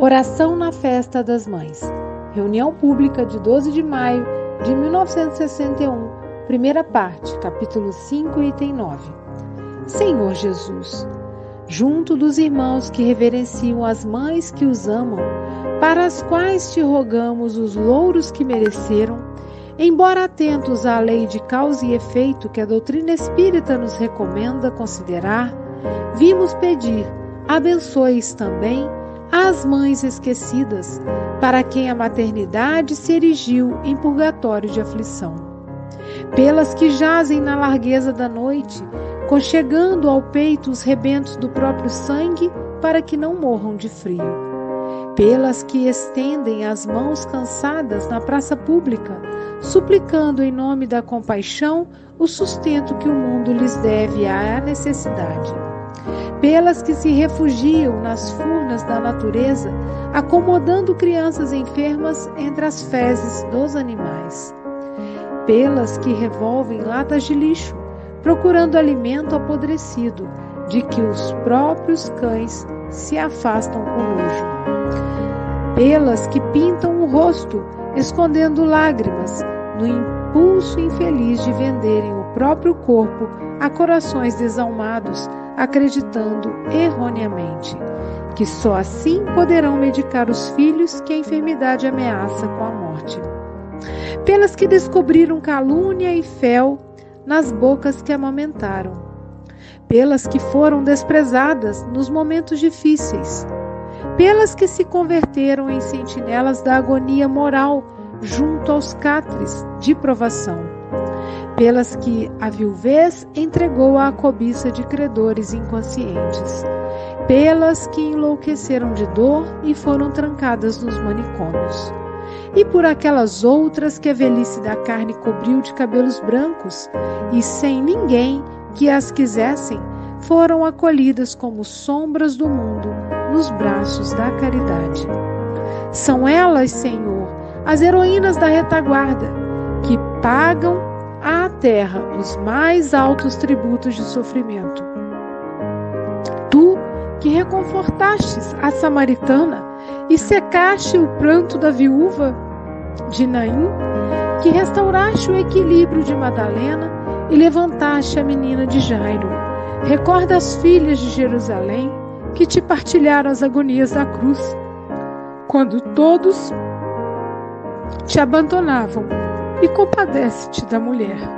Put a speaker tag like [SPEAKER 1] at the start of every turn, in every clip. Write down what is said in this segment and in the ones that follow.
[SPEAKER 1] Oração na Festa das Mães. Reunião pública de 12 de maio de 1961, primeira parte, capítulo 5, item 9. Senhor Jesus, junto dos irmãos que reverenciam as mães que os amam, para as quais te rogamos os louros que mereceram, embora atentos à lei de causa e efeito que a doutrina espírita nos recomenda considerar, vimos pedir, abençoes também às mães esquecidas, para quem a maternidade se erigiu em purgatório de aflição. Pelas que jazem na largueza da noite, conchegando ao peito os rebentos do próprio sangue, para que não morram de frio. Pelas que estendem as mãos cansadas na praça pública, suplicando em nome da compaixão o sustento que o mundo lhes deve à necessidade pelas que se refugiam nas furnas da natureza, acomodando crianças enfermas entre as fezes dos animais, pelas que revolvem latas de lixo, procurando alimento apodrecido, de que os próprios cães se afastam com nojo, pelas que pintam o rosto, escondendo lágrimas, no impulso infeliz de venderem o próprio corpo a corações desalmados acreditando erroneamente que só assim poderão medicar os filhos que a enfermidade ameaça com a morte. Pelas que descobriram calúnia e fel nas bocas que amamentaram, pelas que foram desprezadas nos momentos difíceis, pelas que se converteram em sentinelas da agonia moral junto aos catres de provação pelas que a viuvez entregou à cobiça de credores inconscientes, pelas que enlouqueceram de dor e foram trancadas nos manicômios, e por aquelas outras que a velhice da carne cobriu de cabelos brancos, e sem ninguém que as quisessem, foram acolhidas como sombras do mundo nos braços da caridade. São elas, Senhor, as heroínas da retaguarda, que pagam terra os mais altos tributos de sofrimento. Tu, que reconfortastes a samaritana e secaste o pranto da viúva de Naim, que restauraste o equilíbrio de Madalena e levantaste a menina de Jairo. Recorda as filhas de Jerusalém que te partilharam as agonias da cruz, quando todos te abandonavam e compadece-te da mulher.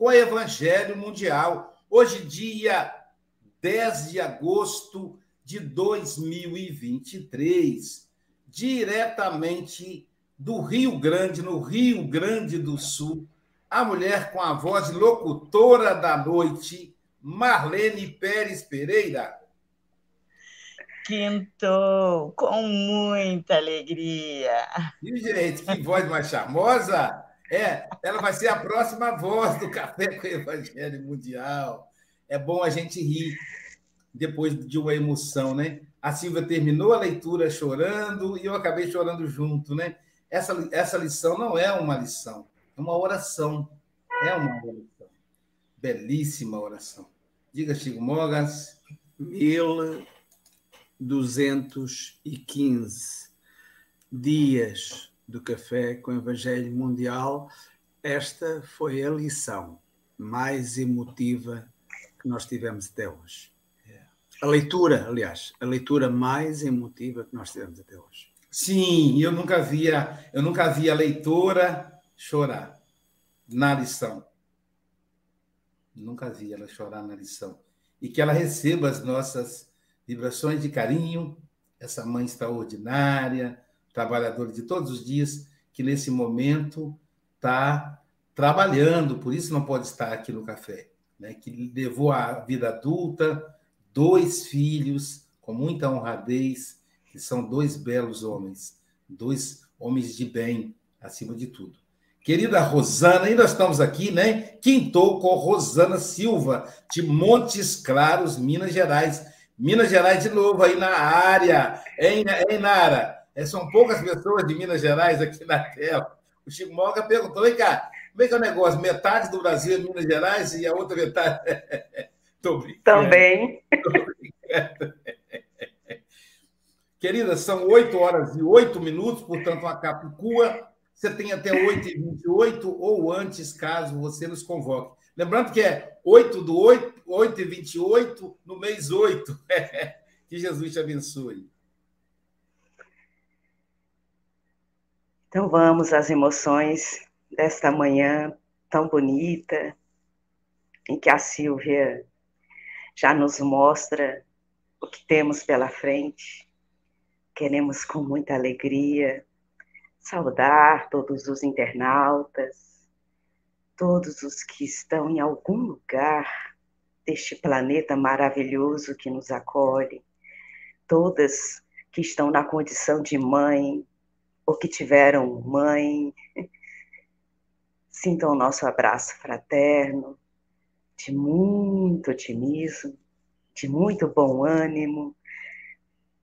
[SPEAKER 2] com Evangelho Mundial. Hoje, dia 10 de agosto de 2023, diretamente do Rio Grande, no Rio Grande do Sul, a mulher com a voz locutora da noite, Marlene Pérez Pereira.
[SPEAKER 3] Quinto, com muita alegria.
[SPEAKER 2] E, gente, que voz mais charmosa! É, ela vai ser a próxima voz do Café com o Evangelho Mundial. É bom a gente rir depois de uma emoção, né? A Silvia terminou a leitura chorando e eu acabei chorando junto, né? Essa, essa lição não é uma lição, é uma oração. É uma oração. Belíssima oração. Diga, Chico Mogas.
[SPEAKER 4] 1215 dias do Café com o Evangelho Mundial. Esta foi a lição mais emotiva que nós tivemos até hoje. A leitura, aliás, a leitura mais emotiva que nós tivemos até hoje.
[SPEAKER 2] Sim, eu nunca via, eu nunca vi a leitora chorar na lição. Nunca vi ela chorar na lição. E que ela receba as nossas vibrações de carinho, essa mãe extraordinária, trabalhadora de todos os dias, que nesse momento está trabalhando, por isso não pode estar aqui no café, né? que levou a vida adulta, dois filhos com muita honradez, que são dois belos homens, dois homens de bem, acima de tudo. Querida Rosana, nós estamos aqui, né? Quintou com Rosana Silva, de Montes Claros, Minas Gerais. Minas Gerais de novo aí na área, hein, hein Nara? É, são poucas pessoas de Minas Gerais aqui na tela. O Chico Moga perguntou, vem cá, como é que é o negócio? Metade do Brasil é Minas Gerais e a outra metade
[SPEAKER 3] Também.
[SPEAKER 2] Querida, são 8 horas e 8 minutos, portanto, a Capicua. Você tem até 8 e 28 ou antes, caso você nos convoque. Lembrando que é 8 do 8, 8 e 28 no mês 8. que Jesus te abençoe.
[SPEAKER 3] Então vamos às emoções desta manhã tão bonita, em que a Silvia já nos mostra o que temos pela frente. Queremos com muita alegria saudar todos os internautas, todos os que estão em algum lugar deste planeta maravilhoso que nos acolhe, todas que estão na condição de mãe ou que tiveram mãe. Sintam o nosso abraço fraterno, de muito otimismo, de muito bom ânimo.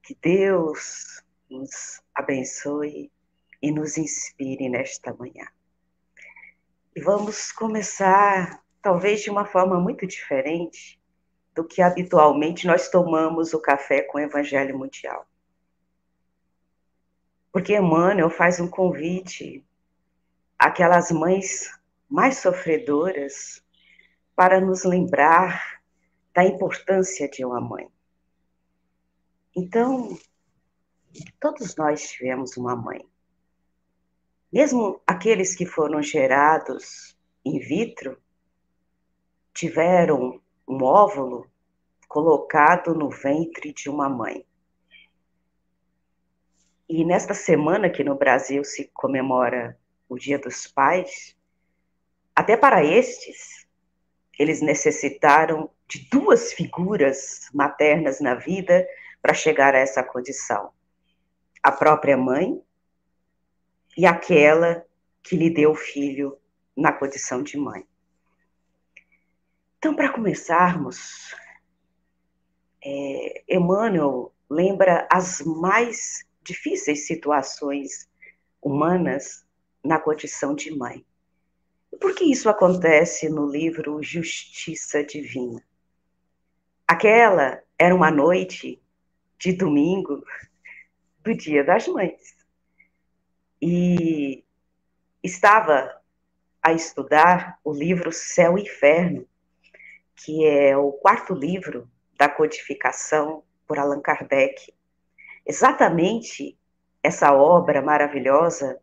[SPEAKER 3] Que Deus nos abençoe e nos inspire nesta manhã. E vamos começar, talvez de uma forma muito diferente do que habitualmente nós tomamos o café com o Evangelho Mundial. Porque Emmanuel faz um convite àquelas mães mais sofredoras para nos lembrar da importância de uma mãe. Então, todos nós tivemos uma mãe. Mesmo aqueles que foram gerados in vitro tiveram um óvulo colocado no ventre de uma mãe. E nesta semana que no Brasil se comemora o Dia dos Pais, até para estes, eles necessitaram de duas figuras maternas na vida para chegar a essa condição: a própria mãe e aquela que lhe deu o filho na condição de mãe. Então, para começarmos, é, Emmanuel lembra as mais difíceis situações humanas na condição de mãe. Por que isso acontece no livro Justiça Divina? Aquela era uma noite de domingo do Dia das Mães. E estava a estudar o livro Céu e Inferno, que é o quarto livro da codificação por Allan Kardec. Exatamente essa obra maravilhosa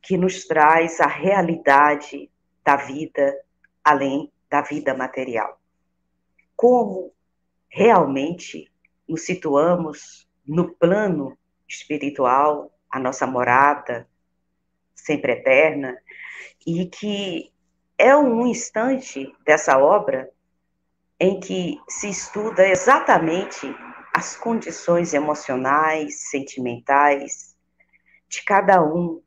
[SPEAKER 3] que nos traz a realidade da vida além da vida material. Como realmente nos situamos no plano espiritual, a nossa morada sempre eterna, e que é um instante dessa obra em que se estuda exatamente as condições emocionais, sentimentais de cada um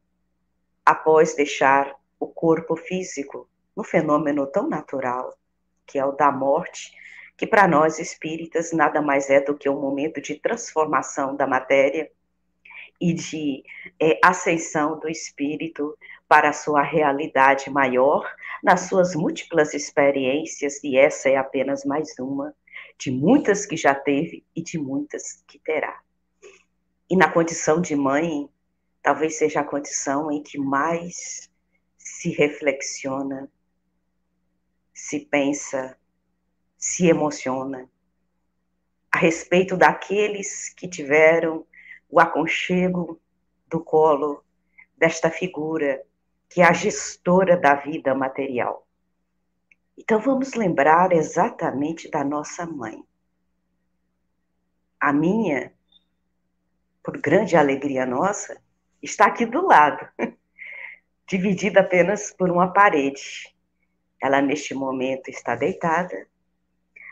[SPEAKER 3] após deixar o corpo físico no fenômeno tão natural que é o da morte, que para nós espíritas nada mais é do que um momento de transformação da matéria e de é, ascensão do espírito para a sua realidade maior, nas suas múltiplas experiências, e essa é apenas mais uma de muitas que já teve e de muitas que terá. E na condição de mãe, talvez seja a condição em que mais se reflexiona, se pensa, se emociona a respeito daqueles que tiveram o aconchego do colo desta figura que é a gestora da vida material. Então vamos lembrar exatamente da nossa mãe. A minha, por grande alegria nossa, está aqui do lado, dividida apenas por uma parede. Ela neste momento está deitada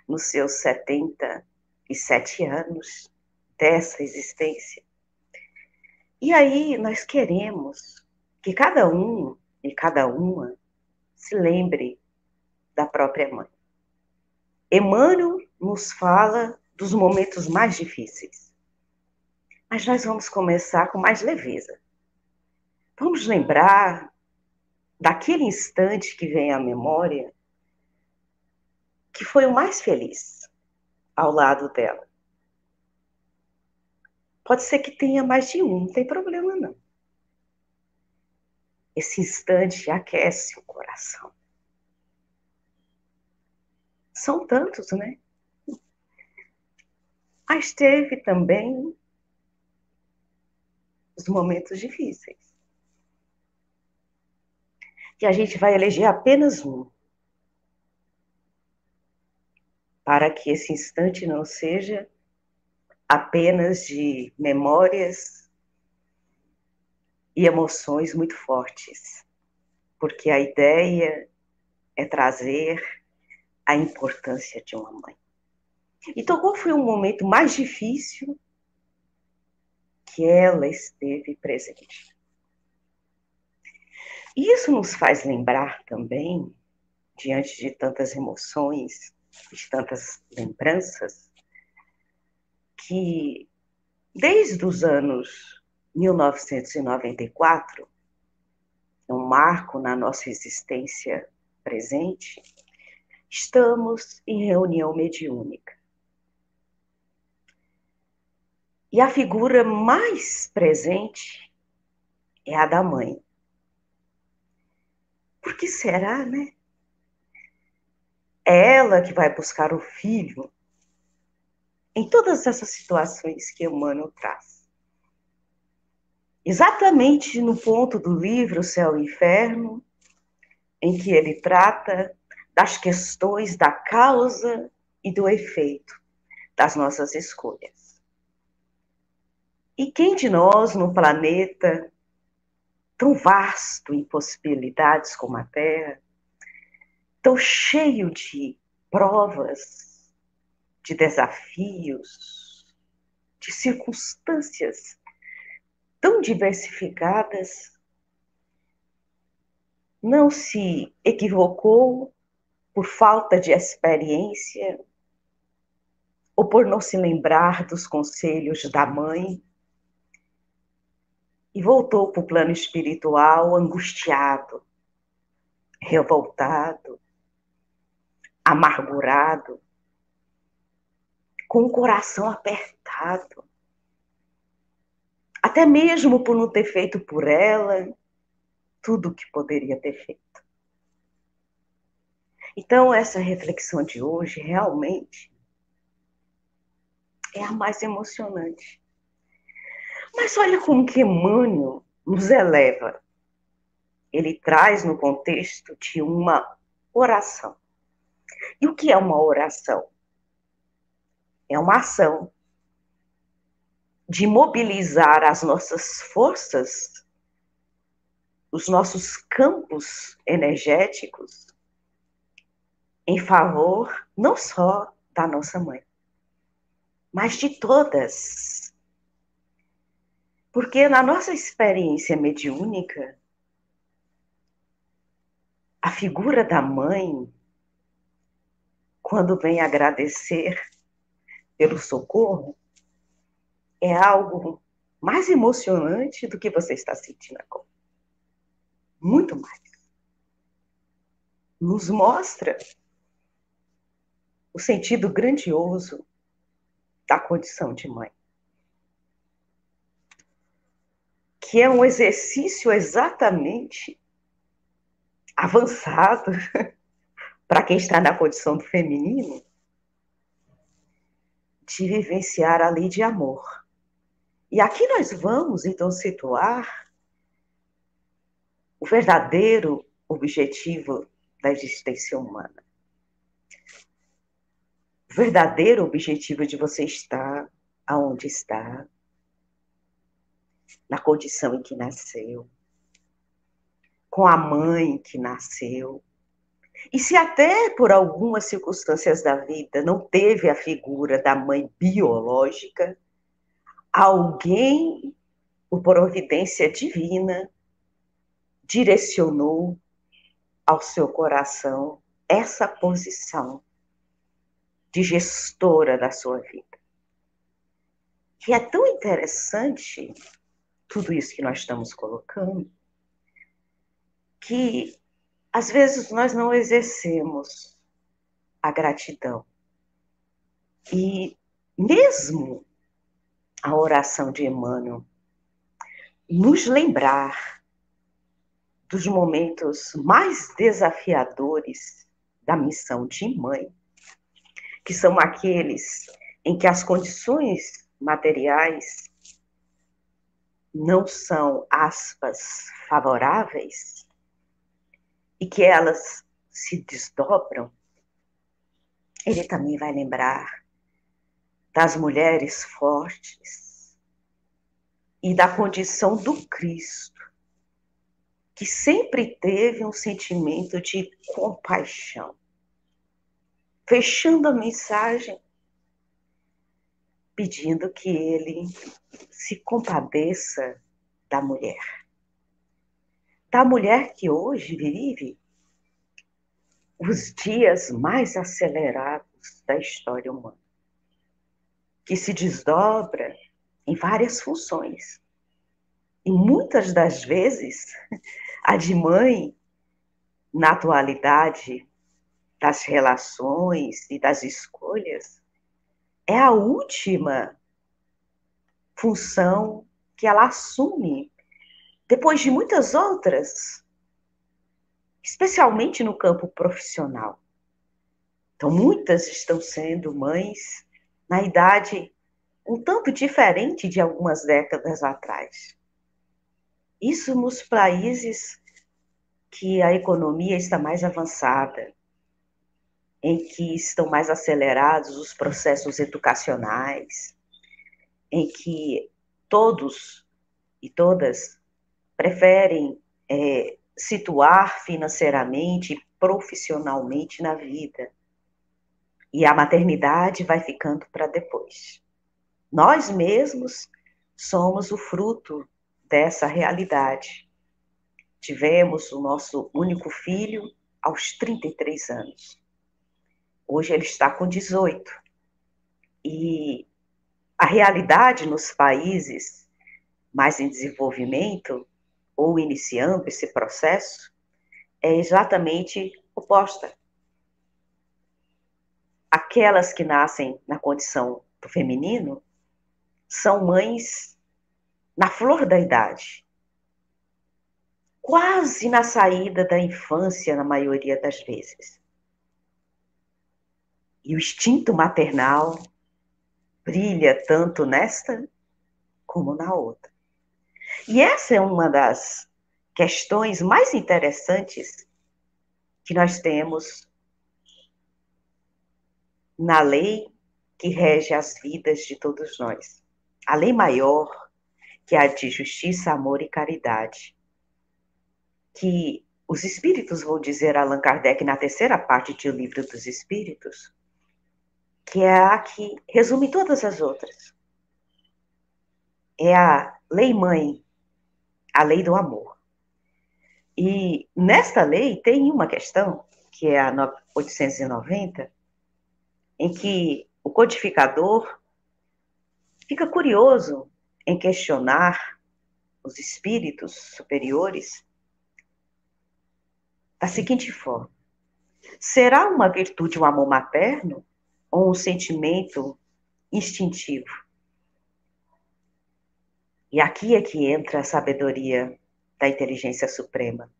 [SPEAKER 3] nos seus 77 anos dessa existência. E aí nós queremos que cada um e cada uma se lembre da própria mãe. Emmanuel nos fala dos momentos mais difíceis. Mas nós vamos começar com mais leveza. Vamos lembrar daquele instante que vem à memória que foi o mais feliz ao lado dela. Pode ser que tenha mais de um, não tem problema não. Esse instante aquece o coração. São tantos, né? Mas teve também os momentos difíceis. E a gente vai eleger apenas um. Para que esse instante não seja apenas de memórias e emoções muito fortes, porque a ideia é trazer a importância de uma mãe. Então, qual foi o momento mais difícil que ela esteve presente? E isso nos faz lembrar também, diante de tantas emoções, de tantas lembranças, que desde os anos 1994, é um marco na nossa existência presente, estamos em reunião mediúnica. E a figura mais presente é a da mãe. Por que será, né? É ela que vai buscar o filho em todas essas situações que Emmanuel traz. Exatamente no ponto do livro Céu e Inferno, em que ele trata das questões da causa e do efeito das nossas escolhas. E quem de nós no planeta tão vasto em possibilidades como a Terra, tão cheio de provas, de desafios, de circunstâncias tão diversificadas, não se equivocou por falta de experiência ou por não se lembrar dos conselhos da mãe e voltou para o plano espiritual angustiado, revoltado, amargurado, com o coração apertado, até mesmo por não ter feito por ela tudo o que poderia ter feito. Então, essa reflexão de hoje realmente é a mais emocionante. Mas olha como que Emmanuel nos eleva. Ele traz no contexto de uma oração. E o que é uma oração? É uma ação de mobilizar as nossas forças, os nossos campos energéticos em favor não só da nossa mãe, mas de todas. Porque na nossa experiência mediúnica, a figura da mãe, quando vem agradecer pelo socorro, é algo mais emocionante do que você está sentindo agora. Muito mais. Nos mostra o sentido grandioso da condição de mãe. Que é um exercício exatamente avançado para quem está na condição do feminino de vivenciar a lei de amor. E aqui nós vamos então situar o verdadeiro objetivo da existência humana verdadeiro objetivo de você estar aonde está, na condição em que nasceu, com a mãe que nasceu. E se até por algumas circunstâncias da vida não teve a figura da mãe biológica, alguém, por providência divina, direcionou ao seu coração essa posição de gestora da sua vida. E é tão interessante tudo isso que nós estamos colocando, que às vezes nós não exercemos a gratidão. E mesmo a oração de Emmanuel nos lembrar dos momentos mais desafiadores da missão de mãe, que são aqueles em que as condições materiais não são, aspas, favoráveis, e que elas se desdobram, ele também vai lembrar das mulheres fortes e da condição do Cristo, que sempre teve um sentimento de compaixão fechando a mensagem, pedindo que ele se compadeça da mulher. Da mulher que hoje vive os dias mais acelerados da história humana, que se desdobra em várias funções. E muitas das vezes, a de mãe, na atualidade, das relações e das escolhas é a última função que ela assume depois de muitas outras, especialmente no campo profissional. Então, muitas estão sendo mães na idade um tanto diferente de algumas décadas atrás. Isso nos países que a economia está mais avançada, em que estão mais acelerados os processos educacionais, em que todos e todas preferem é, situar financeiramente e profissionalmente na vida. E a maternidade vai ficando para depois. Nós mesmos somos o fruto dessa realidade. Tivemos o nosso único filho aos 33 anos. Hoje ele está com 18. E a realidade nos países mais em desenvolvimento ou iniciando esse processo é exatamente oposta. Aquelas que nascem na condição do feminino são mães na flor da idade, quase na saída da infância, na maioria das vezes. E o instinto maternal brilha tanto nesta como na outra. E essa é uma das questões mais interessantes que nós temos na lei que rege as vidas de todos nós. A lei maior, que é a de justiça, amor e caridade. Que os espíritos vão dizer Allan Kardec na terceira parte do Livro dos Espíritos, que é a que resume todas as outras. É a lei mãe a lei do amor. E nesta lei tem uma questão, que é a 890, em que o codificador fica curioso em questionar os espíritos superiores da seguinte forma: será uma virtude o amor materno ou um sentimento instintivo? E aqui é que entra a sabedoria da inteligência suprema,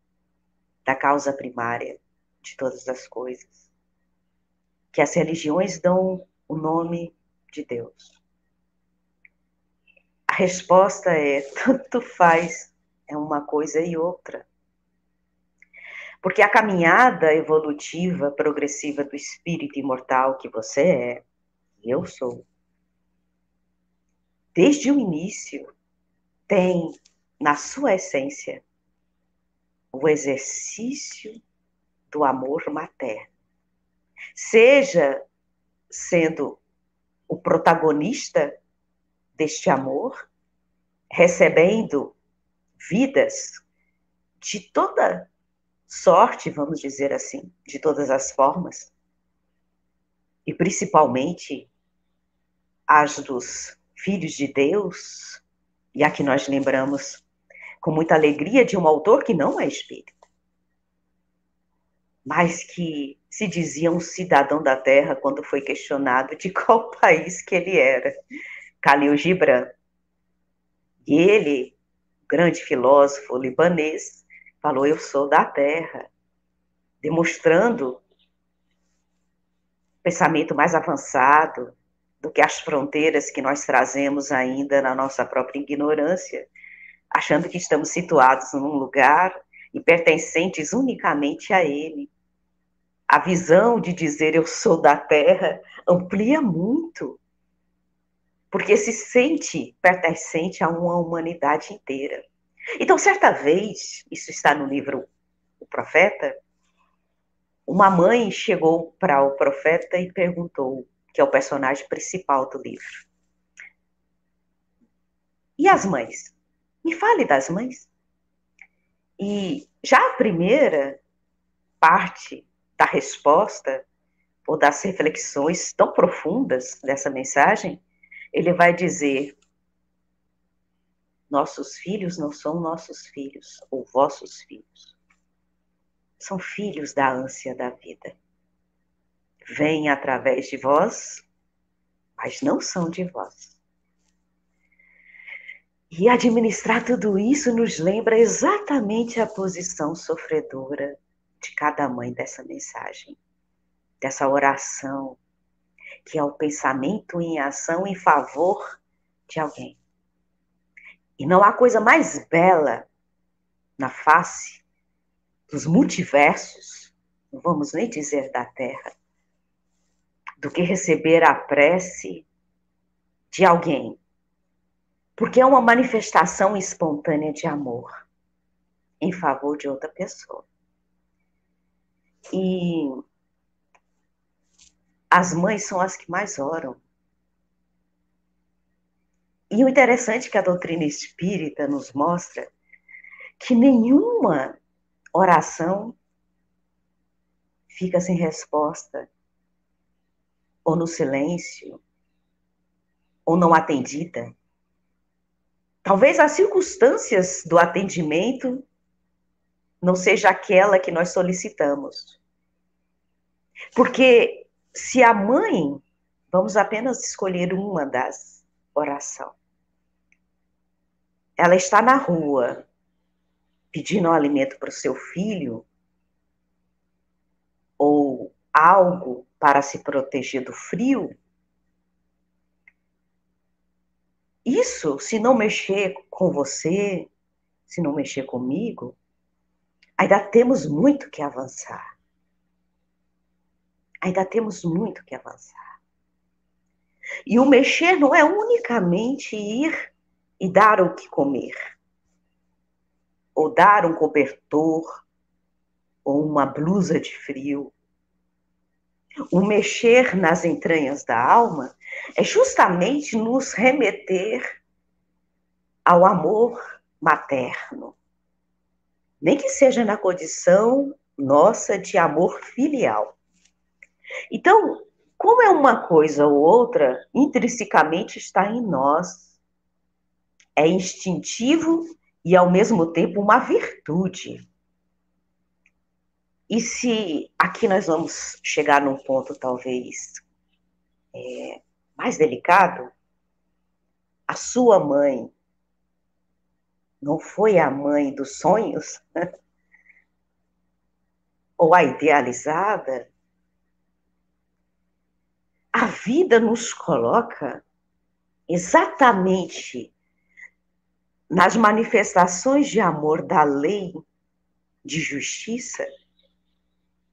[SPEAKER 3] da causa primária de todas as coisas. Que as religiões dão o nome de Deus. A resposta é: tanto faz, é uma coisa e outra. Porque a caminhada evolutiva, progressiva do espírito imortal que você é, eu sou, desde o início, tem na sua essência o exercício do amor materno. Seja sendo o protagonista deste amor, recebendo vidas de toda sorte, vamos dizer assim, de todas as formas, e principalmente as dos filhos de Deus, e aqui nós lembramos com muita alegria de um autor que não é espírita, mas que se dizia um cidadão da terra quando foi questionado de qual país que ele era, Khalil Gibran. E ele, grande filósofo libanês, falou: Eu sou da terra, demonstrando pensamento mais avançado, do que as fronteiras que nós trazemos ainda na nossa própria ignorância, achando que estamos situados num lugar e pertencentes unicamente a ele. A visão de dizer eu sou da terra amplia muito, porque se sente pertencente a uma humanidade inteira. Então, certa vez, isso está no livro O Profeta, uma mãe chegou para o profeta e perguntou: que é o personagem principal do livro. E as mães? Me fale das mães. E já a primeira parte da resposta, ou das reflexões tão profundas dessa mensagem, ele vai dizer: Nossos filhos não são nossos filhos, ou vossos filhos. São filhos da ânsia da vida vêm através de vós, mas não são de vós. E administrar tudo isso nos lembra exatamente a posição sofredora de cada mãe dessa mensagem, dessa oração, que é o pensamento em ação em favor de alguém. E não há coisa mais bela na face dos multiversos, não vamos nem dizer da Terra, do que receber a prece de alguém. Porque é uma manifestação espontânea de amor em favor de outra pessoa. E as mães são as que mais oram. E o interessante é que a doutrina espírita nos mostra que nenhuma oração fica sem resposta ou no silêncio, ou não atendida. Talvez as circunstâncias do atendimento não seja aquela que nós solicitamos. Porque se a mãe, vamos apenas escolher uma das orações, ela está na rua pedindo um alimento para o seu filho, ou algo para se proteger do frio, isso, se não mexer com você, se não mexer comigo, ainda temos muito que avançar. Ainda temos muito que avançar. E o mexer não é unicamente ir e dar o que comer, ou dar um cobertor, ou uma blusa de frio. O mexer nas entranhas da alma é justamente nos remeter ao amor materno, nem que seja na condição nossa de amor filial. Então, como é uma coisa ou outra, intrinsecamente está em nós. É instintivo e, ao mesmo tempo, uma virtude. E se aqui nós vamos chegar num ponto talvez é, mais delicado, a sua mãe não foi a mãe dos sonhos? Ou a idealizada? A vida nos coloca exatamente nas manifestações de amor da lei de justiça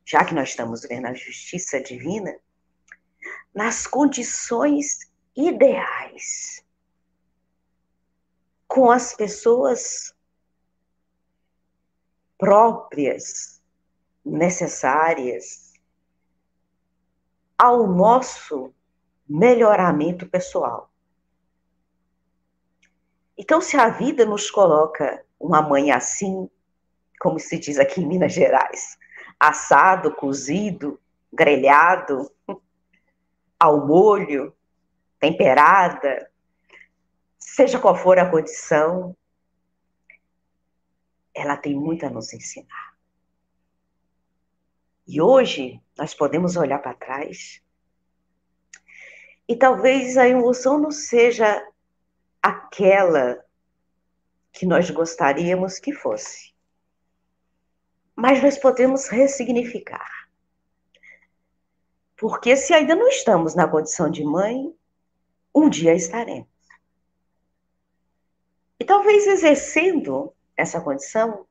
[SPEAKER 3] já que nós estamos vendo a justiça divina, nas condições ideais, com as pessoas próprias, necessárias ao nosso melhoramento pessoal. Então, se a vida nos coloca uma mãe assim, como se diz aqui em Minas Gerais, assado, cozido, grelhado, ao molho, temperada, seja qual for a condição, ela tem muito a nos ensinar. E hoje nós podemos olhar para trás e talvez a emoção não seja aquela que nós gostaríamos que fosse mas nós podemos ressignificar. Porque se ainda não estamos na condição de mãe, um dia estaremos. E talvez exercendo essa condição,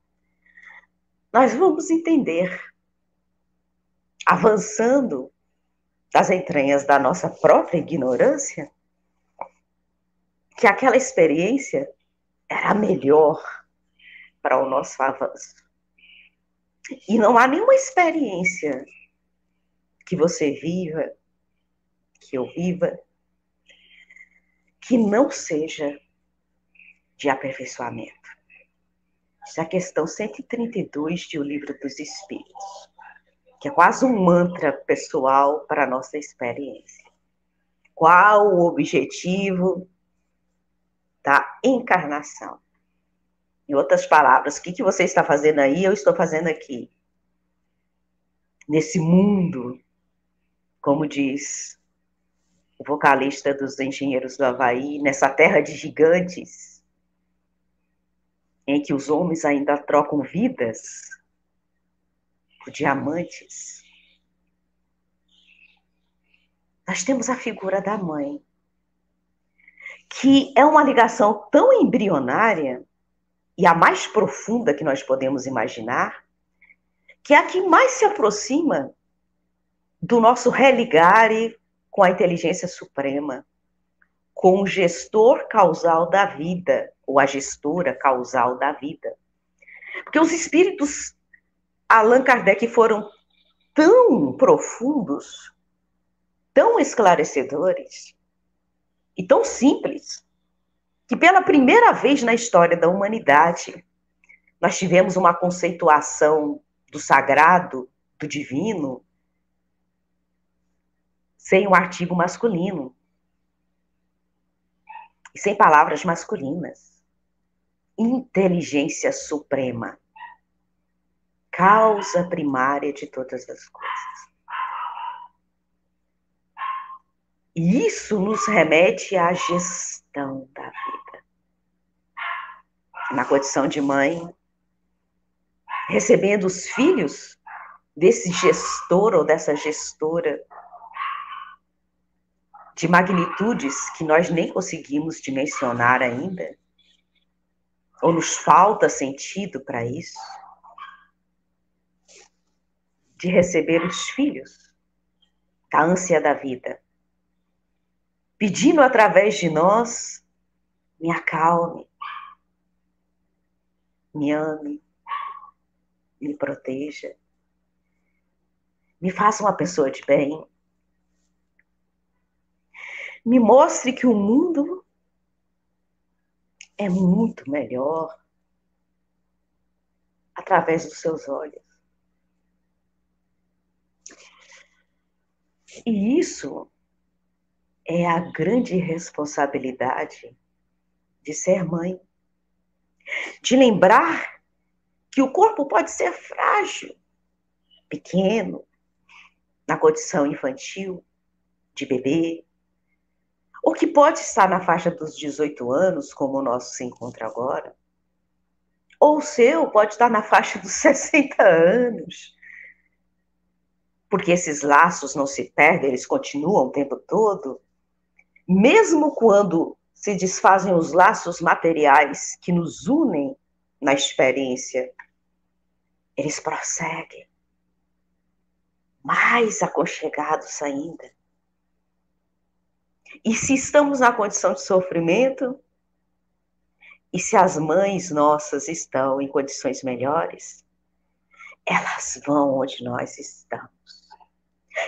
[SPEAKER 3] nós vamos entender, avançando das entranhas da nossa própria ignorância, que aquela experiência era melhor para o nosso avanço. E não há nenhuma experiência que você viva, que eu viva, que não seja de aperfeiçoamento. Essa é a questão 132 de O Livro dos Espíritos, que é quase um mantra pessoal para a nossa experiência. Qual o objetivo da encarnação? Em outras palavras, o que, que você está fazendo aí, eu estou fazendo aqui. Nesse mundo, como diz o vocalista dos Engenheiros do Havaí, nessa terra de gigantes, em que os homens ainda trocam vidas por diamantes. Nós temos a figura da mãe, que é uma ligação tão embrionária e a mais profunda que nós podemos imaginar, que é a que mais se aproxima do nosso religare com a inteligência suprema, com o gestor causal da vida, ou a gestora causal da vida. Porque os espíritos Allan Kardec foram tão profundos, tão esclarecedores e tão simples, que pela primeira vez na história da humanidade nós tivemos uma conceituação do sagrado, do divino, sem um artigo masculino e sem palavras masculinas. Inteligência suprema. causa primária de todas as coisas. E isso nos remete à gestão da vida. Na condição de mãe, recebendo os filhos desse gestor ou dessa gestora de magnitudes que nós nem conseguimos dimensionar ainda, ou nos falta sentido para isso, de receber os filhos da ânsia da vida, pedindo através de nós, me acalme, me ame, me proteja, me faça uma pessoa de bem, me mostre que o mundo é muito melhor através dos seus olhos. E isso é a grande responsabilidade de ser mãe. De lembrar que o corpo pode ser frágil, pequeno, na condição infantil, de bebê, ou que pode estar na faixa dos 18 anos, como o nosso se encontra agora, ou o seu pode estar na faixa dos 60 anos. Porque esses laços não se perdem, eles continuam o tempo todo. Mesmo quando se desfazem os laços materiais que nos unem na experiência, eles prosseguem mais aconchegados ainda. E se estamos na condição de sofrimento, e se as mães nossas estão em condições melhores, elas vão onde nós estamos.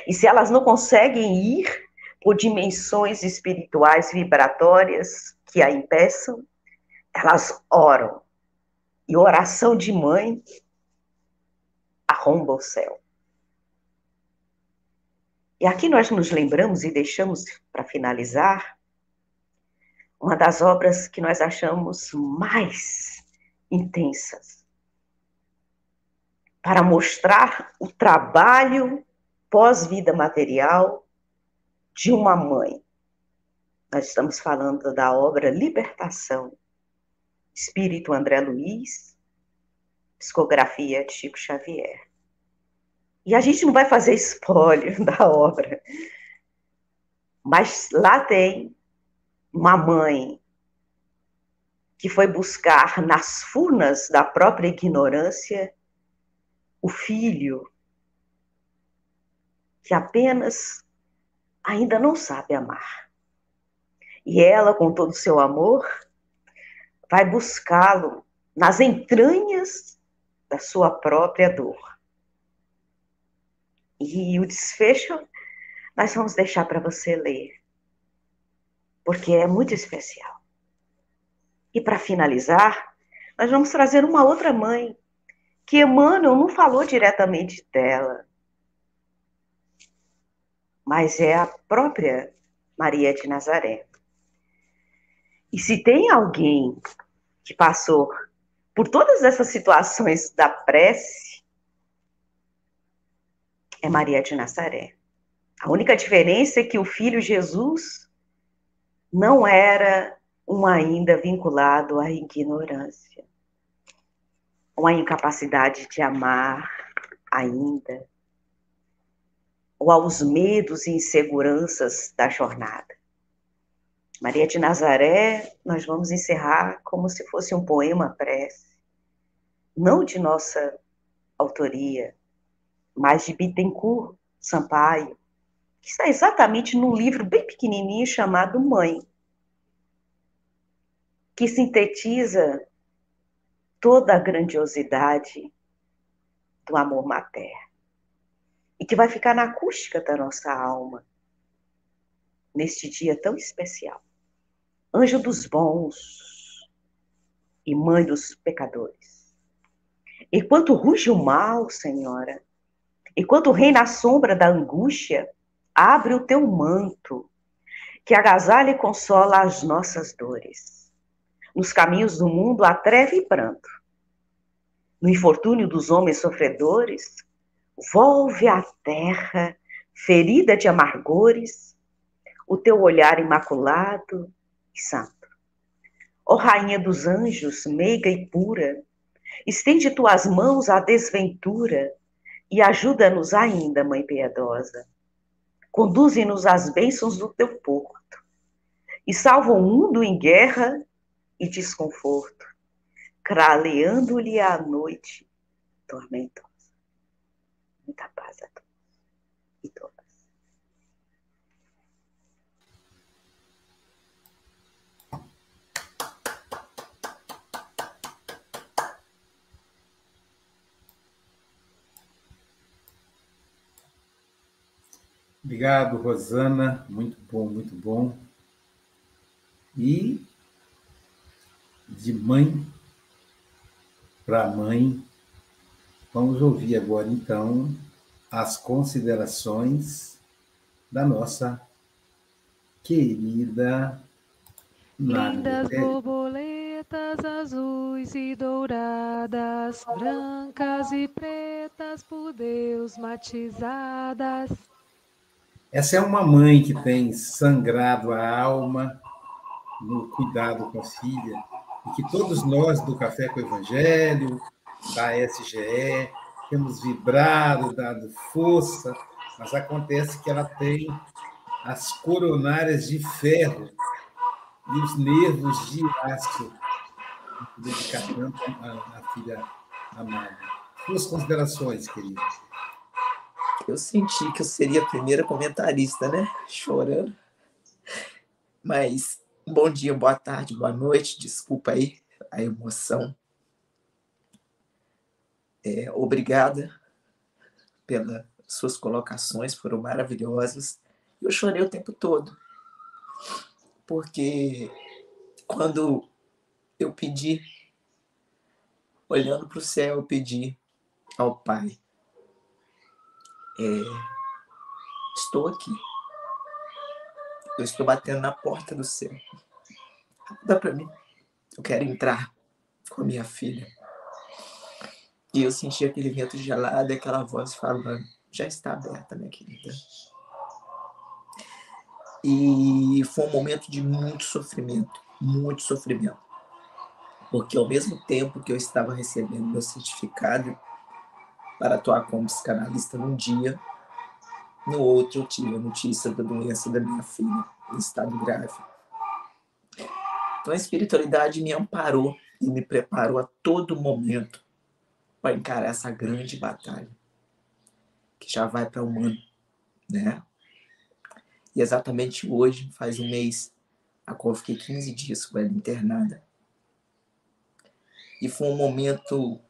[SPEAKER 3] E se elas não conseguem ir por dimensões espirituais vibratórias que a impeçam, elas oram. E oração de mãe arromba o céu. E aqui nós nos lembramos e deixamos para finalizar uma das obras que nós achamos mais intensas para mostrar o trabalho pós-vida material de uma mãe. Nós estamos falando da obra Libertação, Espírito André Luiz, psicografia de Chico Xavier. E a gente não vai fazer espólio da obra. Mas lá tem uma mãe que foi buscar nas furnas da própria ignorância o filho que apenas ainda não sabe amar. E ela, com todo o seu amor, vai buscá-lo nas entranhas da sua própria dor. E o desfecho nós vamos deixar para você ler, porque é muito especial. E para finalizar, nós vamos trazer uma outra mãe, que Emmanuel não falou diretamente dela, mas é a própria Maria de Nazaré. E se tem alguém que passou por todas essas situações da prece, é Maria de Nazaré. A única diferença é que o filho Jesus não era um ainda vinculado à ignorância, uma incapacidade de amar ainda, ou aos medos e inseguranças da jornada. Maria de Nazaré, nós vamos encerrar como se fosse um poema prece, não de nossa autoria, mas de Bittencourt Sampaio, que está exatamente num livro bem pequenininho chamado Mãe, que sintetiza toda a grandiosidade do amor materno e que vai ficar na acústica da nossa alma neste dia tão especial. Anjo dos bons e mãe dos pecadores. Enquanto ruge o mal, Senhora, Enquanto reina a sombra da angústia, abre o teu manto, que agasalha e consola as nossas dores. Nos caminhos do mundo há treva e pranto. no infortúnio dos homens sofredores, volve à terra, ferida de amargores, o teu olhar imaculado e santo. Ó Rainha dos anjos, meiga e pura, estende tuas mãos à desventura e ajuda-nos ainda, Mãe piedosa. Conduze-nos às bênçãos do teu porto e salva o mundo em guerra e desconforto, craleando-lhe a noite tormentosa. Muita paz a todos e todas.
[SPEAKER 2] Obrigado, Rosana. Muito bom, muito bom. E de mãe para mãe, vamos ouvir agora então as considerações da nossa querida
[SPEAKER 1] Lindas borboletas azuis e douradas, brancas e pretas por Deus matizadas.
[SPEAKER 2] Essa é uma mãe que tem sangrado a alma no cuidado com a filha, e que todos nós do Café com o Evangelho, da SGE, temos vibrado, dado força, mas acontece que ela tem as coronárias de ferro e os nervos de aço, dedicar tanto à filha amada. Suas considerações, querida.
[SPEAKER 5] Eu senti que eu seria a primeira comentarista, né? Chorando. Mas bom dia, boa tarde, boa noite. Desculpa aí a emoção. É, obrigada pelas suas colocações, foram maravilhosas. Eu chorei o tempo todo, porque quando eu pedi, olhando para o céu, eu pedi ao Pai é, estou aqui. Eu estou batendo na porta do céu. Dá para mim. Eu quero entrar com a minha filha. E eu senti aquele vento gelado aquela voz falando: já está aberta, minha querida. E foi um momento de muito sofrimento, muito sofrimento. Porque ao mesmo tempo que eu estava recebendo meu certificado, para atuar como psicanalista num dia. No outro, eu tive a notícia da doença da minha filha, em estado grave. Então, a espiritualidade me amparou e me preparou a todo momento para encarar essa grande batalha que já vai para o humano, né? E exatamente hoje, faz um mês, a qual eu fiquei 15 dias com ela internada. E foi um momento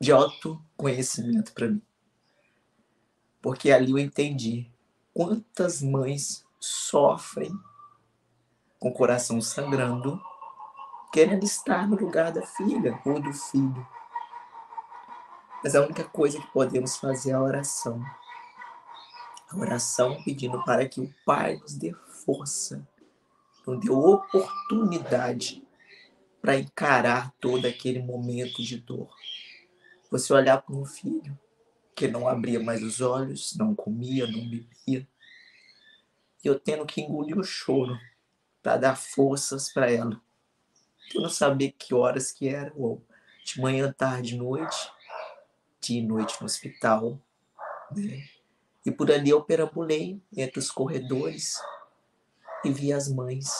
[SPEAKER 5] de autoconhecimento para mim. Porque ali eu entendi quantas mães sofrem com o coração sangrando, querendo estar no lugar da filha ou do filho. Mas a única coisa que podemos fazer é a oração. A oração pedindo para que o Pai nos dê força, nos dê oportunidade para encarar todo aquele momento de dor. Você olhar para um filho que não abria mais os olhos, não comia, não bebia. E eu tendo que engolir o choro para dar forças para ela. Eu não sabia que horas que era, ou de manhã, tarde, noite, dia e noite no hospital. Né? E por ali eu perambulei entre os corredores e vi as mães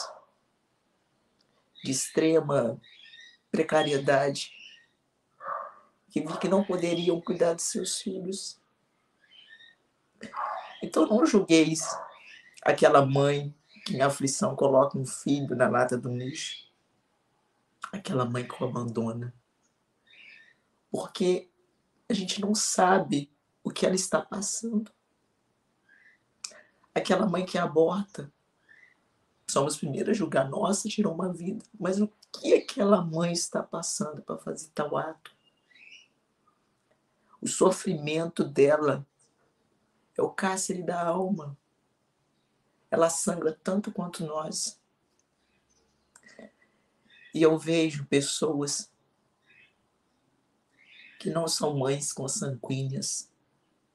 [SPEAKER 5] de extrema precariedade que vi que não poderiam cuidar de seus filhos. Então não julgueis aquela mãe que em aflição coloca um filho na lata do lixo, aquela mãe que o abandona, porque a gente não sabe o que ela está passando. Aquela mãe que aborta, somos primeiros a julgar, nossa, tirou uma vida, mas o que aquela mãe está passando para fazer tal ato? O sofrimento dela é o cárcere da alma. Ela sangra tanto quanto nós. E eu vejo pessoas que não são mães consanguíneas,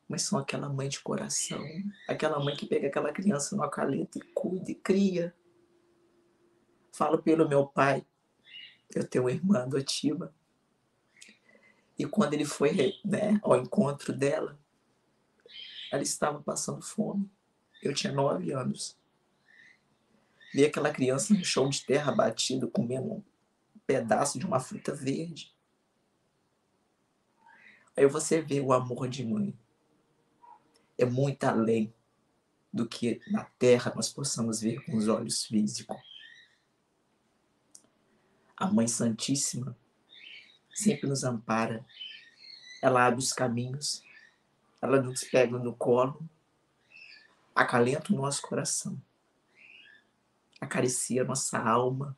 [SPEAKER 5] mas são aquela mãe de coração, aquela mãe que pega aquela criança no acalento e cuida e cria. Falo pelo meu pai, eu tenho uma irmã adotiva, e quando ele foi né, ao encontro dela, ela estava passando fome. Eu tinha nove anos. Vi aquela criança no chão de terra batido, comendo um pedaço de uma fruta verde. Aí você vê o amor de mãe. É muito além do que na terra nós possamos ver com os olhos físicos. A Mãe Santíssima sempre nos ampara. Ela abre os caminhos, ela nos pega no colo, acalenta o nosso coração, acaricia a nossa alma,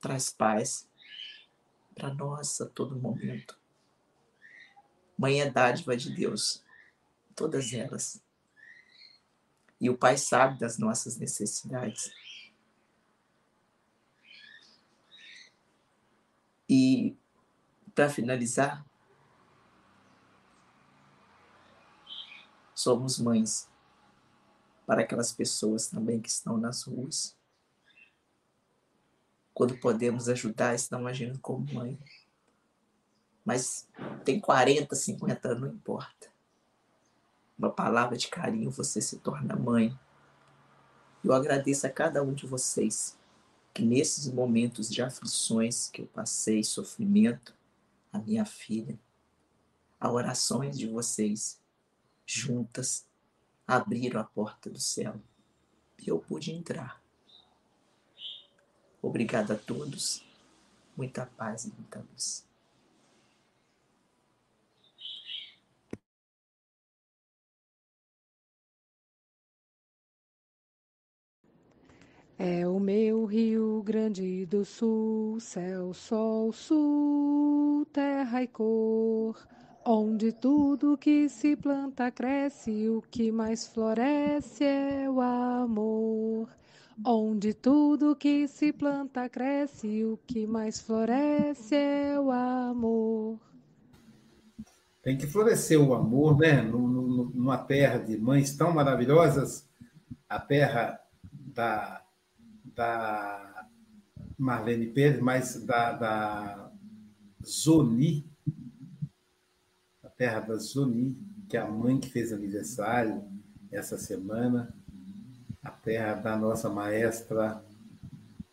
[SPEAKER 5] traz paz para nós a todo momento. Mãe é dádiva de Deus, todas elas. E o Pai sabe das nossas necessidades. E, para finalizar, somos mães para aquelas pessoas também que estão nas ruas. Quando podemos ajudar, estão agindo como mãe. Mas tem 40, 50 anos, não importa. Uma palavra de carinho, você se torna mãe. Eu agradeço a cada um de vocês que nesses momentos de aflições que eu passei, sofrimento, a minha filha, as orações de vocês juntas abriram a porta do céu e eu pude entrar. Obrigado a todos, muita paz e muita luz.
[SPEAKER 1] É o meu Rio Grande do Sul, céu, sol, sul, terra e cor, onde tudo que se planta cresce, o que mais floresce é o amor. Onde tudo que se planta cresce, o que mais floresce é o amor.
[SPEAKER 2] Tem que florescer o amor, né? Numa terra de mães tão maravilhosas, a terra da da Marlene Pérez, mas da, da Zoni, a terra da Zoni, que é a mãe que fez aniversário essa semana, a terra da nossa maestra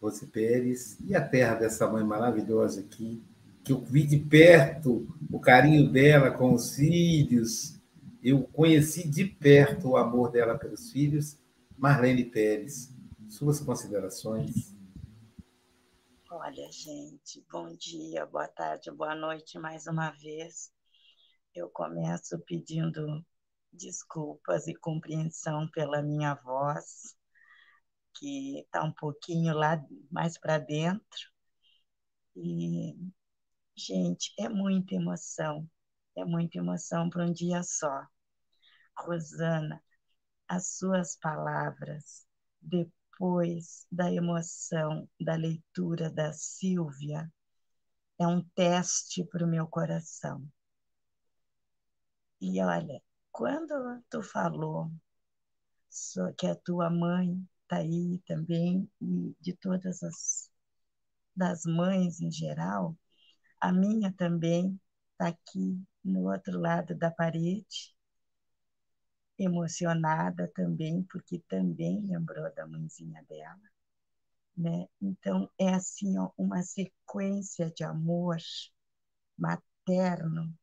[SPEAKER 2] Rose Pérez, e a terra dessa mãe maravilhosa aqui, que eu vi de perto o carinho dela com os filhos, eu conheci de perto o amor dela pelos filhos, Marlene Pérez. Suas considerações.
[SPEAKER 6] Olha, gente, bom dia, boa tarde, boa noite mais uma vez. Eu começo pedindo desculpas e compreensão pela minha voz, que está um pouquinho lá mais para dentro. E, gente, é muita emoção, é muita emoção para um dia só. Rosana, as suas palavras, depois depois da emoção da leitura da Silvia é um teste para o meu coração. E olha, quando tu falou que a tua mãe está aí também, e de todas as das mães em geral, a minha também está aqui no outro lado da parede, emocionada também, porque também lembrou da mãezinha dela. Né? Então, é assim ó, uma sequência de amor materno,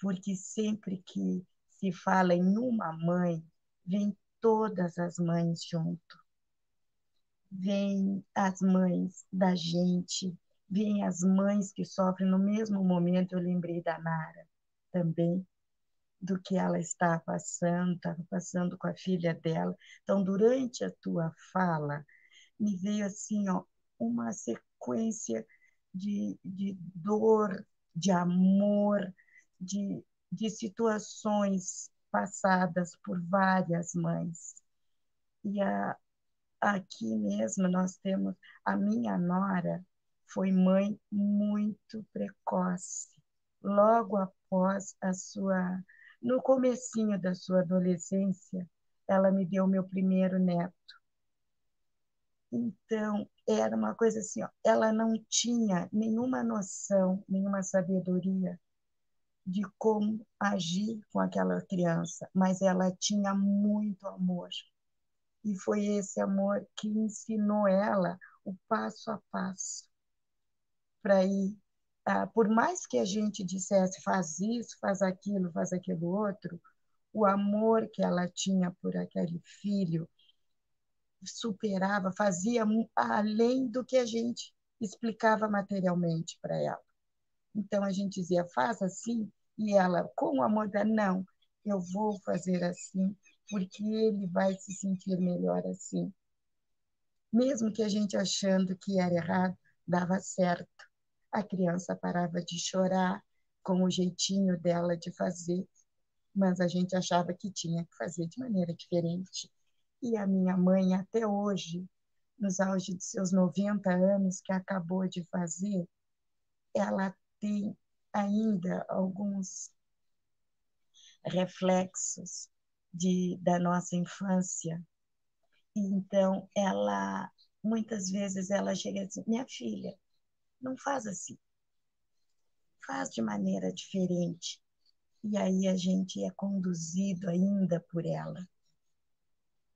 [SPEAKER 6] porque sempre que se fala em uma mãe, vem todas as mães junto. Vem as mães da gente, vem as mães que sofrem no mesmo momento. Eu lembrei da Nara também, do que ela está passando, estava passando com a filha dela. Então, durante a tua fala, me veio assim, ó, uma sequência de, de dor, de amor, de, de situações passadas por várias mães. E a, aqui mesmo nós temos a minha nora foi mãe muito precoce, logo após a sua no comecinho da sua adolescência, ela me deu meu primeiro neto. Então, era uma coisa assim, ó, ela não tinha nenhuma noção, nenhuma sabedoria de como agir com aquela criança, mas ela tinha muito amor. E foi esse amor que ensinou ela o passo a passo para ir. Ah, por mais que a gente dissesse faz isso, faz aquilo, faz aquilo outro, o amor que ela tinha por aquele filho superava, fazia além do que a gente explicava materialmente para ela. Então a gente dizia, faz assim, e ela, com o amor da não, eu vou fazer assim, porque ele vai se sentir melhor assim. Mesmo que a gente achando que era errado, dava certo. A criança parava de chorar com o jeitinho dela de fazer, mas a gente achava que tinha que fazer de maneira diferente. E a minha mãe, até hoje, nos auge de seus 90 anos, que acabou de fazer, ela tem ainda alguns reflexos de, da nossa infância. Então, ela, muitas vezes, ela chega assim, minha filha, não faz assim, faz de maneira diferente. E aí a gente é conduzido ainda por ela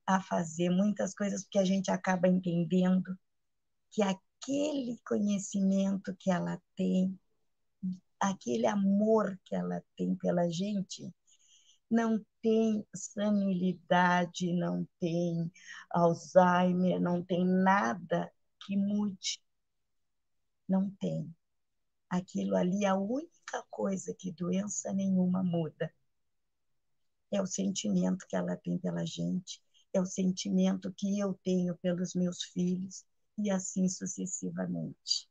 [SPEAKER 6] a fazer muitas coisas, porque a gente acaba entendendo que aquele conhecimento que ela tem, aquele amor que ela tem pela gente, não tem senilidade, não tem Alzheimer, não tem nada que mude. Não tem. Aquilo ali, a única coisa que doença nenhuma muda é o sentimento que ela tem pela gente, é o sentimento que eu tenho pelos meus filhos e assim sucessivamente.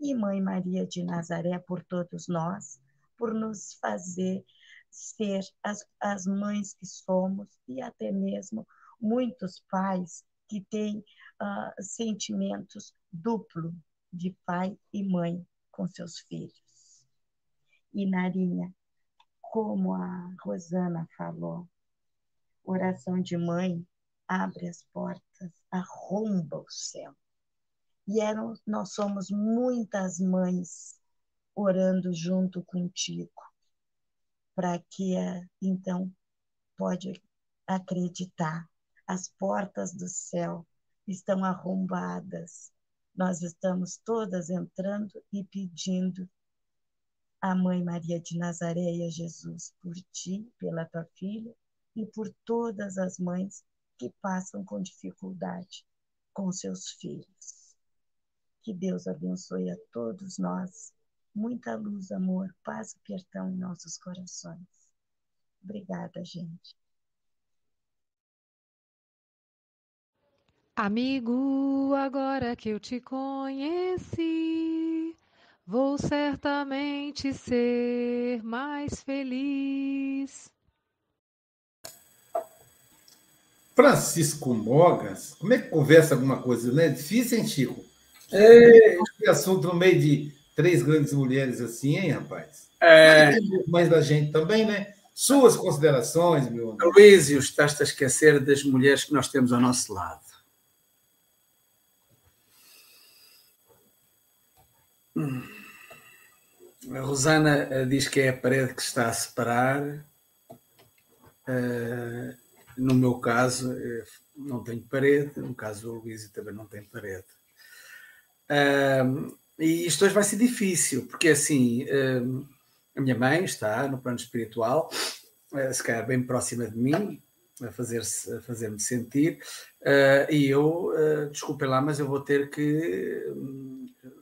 [SPEAKER 6] E Mãe Maria de Nazaré por todos nós, por nos fazer ser as, as mães que somos e até mesmo muitos pais que têm uh, sentimentos duplo de pai e mãe com seus filhos. E Narinha, como a Rosana falou, oração de mãe abre as portas, arromba o céu. E eram, nós somos muitas mães orando junto contigo para que então pode acreditar. As portas do céu estão arrombadas. Nós estamos todas entrando e pedindo a Mãe Maria de Nazaré e a Jesus por ti, pela tua filha e por todas as mães que passam com dificuldade com seus filhos. Que Deus abençoe a todos nós muita luz, amor, paz e perdão em nossos corações. Obrigada, gente.
[SPEAKER 1] Amigo, agora que eu te conheci, vou certamente ser mais feliz.
[SPEAKER 2] Francisco Mogas, como é que conversa alguma coisa, né? Difícil, hein, Chico? É. assunto no meio de três grandes mulheres assim, hein, rapaz? É. Mais da gente também, né? Suas considerações, meu amigo.
[SPEAKER 4] Luísio, estás a esquecer das mulheres que nós temos ao nosso lado. A Rosana eh, diz que é a parede que está a separar. Uh, no meu caso, eh, não tenho parede. No caso do Luísio, também não tem parede. Uh, e isto hoje vai ser difícil, porque assim, hum, a minha mãe está no plano espiritual, se calhar bem próxima de mim, a fazer-me fazer sentir, uh, e eu, uh, desculpem lá, mas eu vou ter que hum,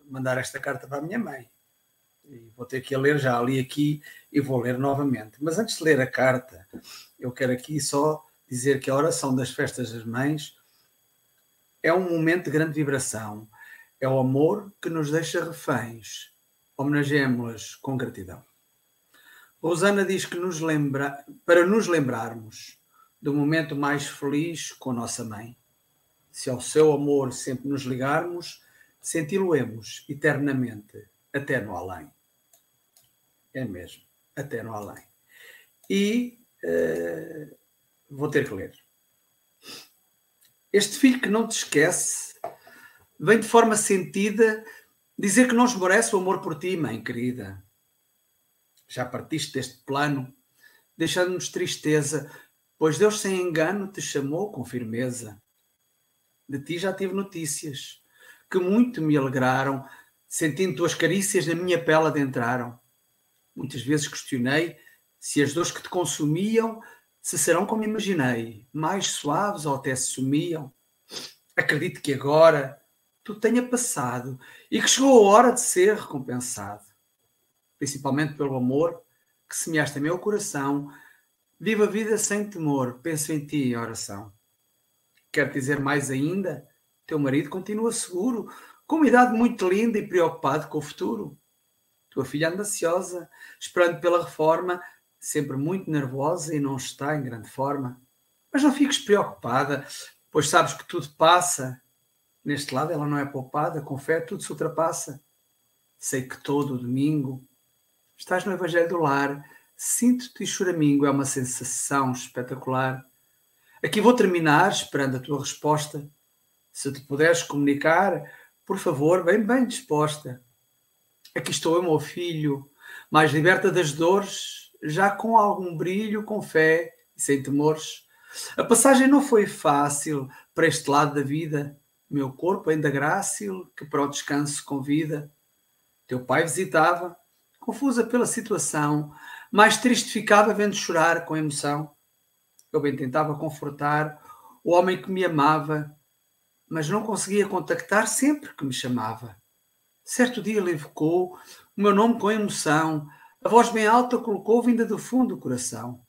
[SPEAKER 4] mandar esta carta para a minha mãe. E vou ter que a ler, já li aqui e vou ler novamente. Mas antes de ler a carta, eu quero aqui só dizer que a oração das festas das mães é um momento de grande vibração é o amor que nos deixa reféns. Homenageemos-las com gratidão. Rosana diz que nos lembra, para nos lembrarmos do momento mais feliz com nossa mãe. Se ao seu amor sempre nos ligarmos, senti-lo-emos eternamente, até no além. é mesmo, até no além. E uh, vou ter que ler. Este filho que não te esquece vem de forma sentida dizer que não esmorece o amor por ti, mãe querida. Já partiste deste plano, deixando-nos tristeza, pois Deus sem engano te chamou com firmeza. De ti já tive notícias que muito me alegraram, sentindo tuas carícias na minha pele adentraram. Muitas vezes questionei se as dores que te consumiam se serão como imaginei, mais suaves ou até se sumiam. Acredito que agora tu tenha passado e que chegou a hora de ser recompensado, principalmente pelo amor que semeaste em meu coração. Viva a vida sem temor, penso em ti em oração. Quero dizer mais ainda, teu marido continua seguro, com uma idade muito linda e preocupado com o futuro. Tua filha anda ansiosa, esperando pela reforma, sempre muito nervosa e não está em grande forma. Mas não fiques preocupada, pois sabes que tudo passa. Neste lado ela não é poupada, com fé tudo se ultrapassa. Sei que todo o domingo estás no Evangelho do Lar, sinto-te e choramingo, é uma sensação espetacular. Aqui vou terminar esperando a tua resposta. Se te puderes comunicar, por favor, bem bem disposta. Aqui estou eu, meu filho, mais liberta das dores, já com algum brilho, com fé e sem temores. A passagem não foi fácil para este lado da vida. Meu corpo ainda grácil, que para o descanso convida. Teu pai visitava, confusa pela situação, mais triste ficava vendo chorar com emoção. Eu bem tentava confortar o homem que me amava, mas não conseguia contactar sempre que me chamava. Certo dia ele invocou o meu nome com emoção, a voz bem alta colocou vinda do fundo do coração.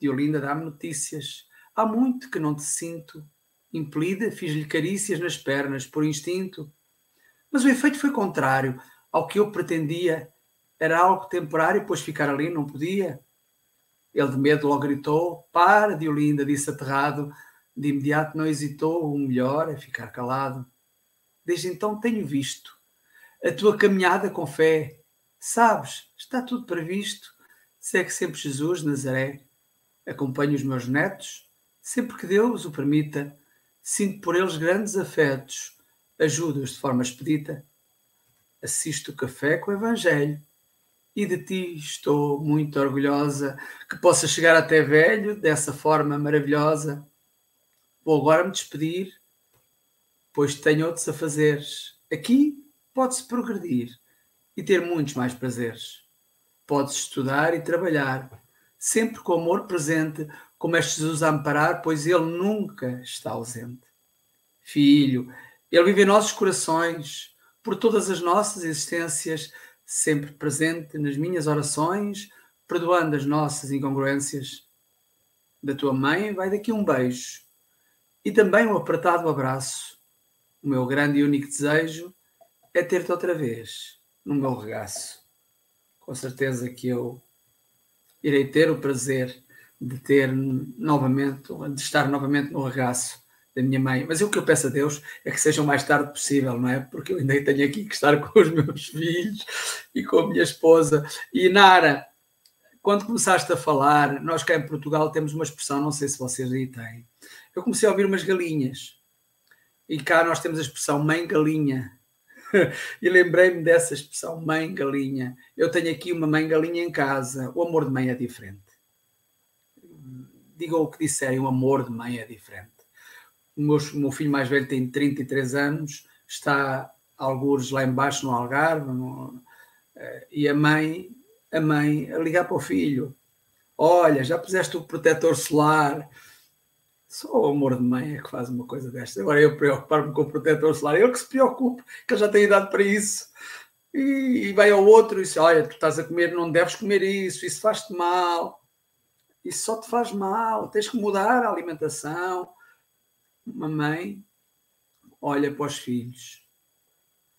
[SPEAKER 4] Diolinda dá-me notícias. Há muito que não te sinto. Impelida, fiz-lhe carícias nas pernas, por instinto. Mas o efeito foi contrário ao que eu pretendia. Era algo temporário, pois ficar ali não podia. Ele de medo logo gritou: Para, Diolinda, disse aterrado. De imediato não hesitou, o melhor é ficar calado. Desde então tenho visto a tua caminhada com fé, Sabes, está tudo previsto. Segue sempre Jesus, Nazaré. Acompanho os meus netos, sempre que Deus o permita. Sinto por eles grandes afetos. Ajudo-os de forma expedita. Assisto o café com o Evangelho. E de ti estou muito orgulhosa que possa chegar até velho dessa forma maravilhosa. Vou agora me despedir, pois tenho outros a fazeres. Aqui pode-se progredir e ter muitos mais prazeres. Podes estudar e trabalhar, sempre com amor presente, como este Jesus a amparar, pois ele nunca está ausente. Filho, ele vive em nossos corações, por todas as nossas existências, sempre presente nas minhas orações, perdoando as nossas incongruências. Da tua mãe vai daqui um beijo e também um apertado abraço. O meu grande e único desejo é ter-te outra vez no meu regaço. Com certeza que eu irei ter o prazer de ter novamente, de estar novamente no regaço da minha mãe. Mas o que eu peço a Deus é que seja o mais tarde possível, não é? Porque eu ainda tenho aqui que estar com os meus filhos e com a minha esposa. E Nara, quando começaste a falar, nós cá em Portugal temos uma expressão, não sei se vocês aí têm. Eu comecei a ouvir umas galinhas. E cá nós temos a expressão mãe galinha. e lembrei-me dessa expressão, mãe galinha. Eu tenho aqui uma mãe galinha em casa. O amor de mãe é diferente. Digam o que disserem, o amor de mãe é diferente. O meu, o meu filho mais velho tem 33 anos, está alguns lá embaixo no Algarve, no, eh, e a mãe, a mãe a ligar para o filho. Olha, já puseste o protetor solar, só o amor de mãe é que faz uma coisa destas. Agora eu preocupar-me com o protetor solar, ele que se preocupe, que ele já tem idade para isso. E, e vai ao outro e diz: Olha, tu estás a comer, não deves comer isso, isso faz-te mal. Isso só te faz mal, tens que mudar a alimentação. Uma mãe olha para os filhos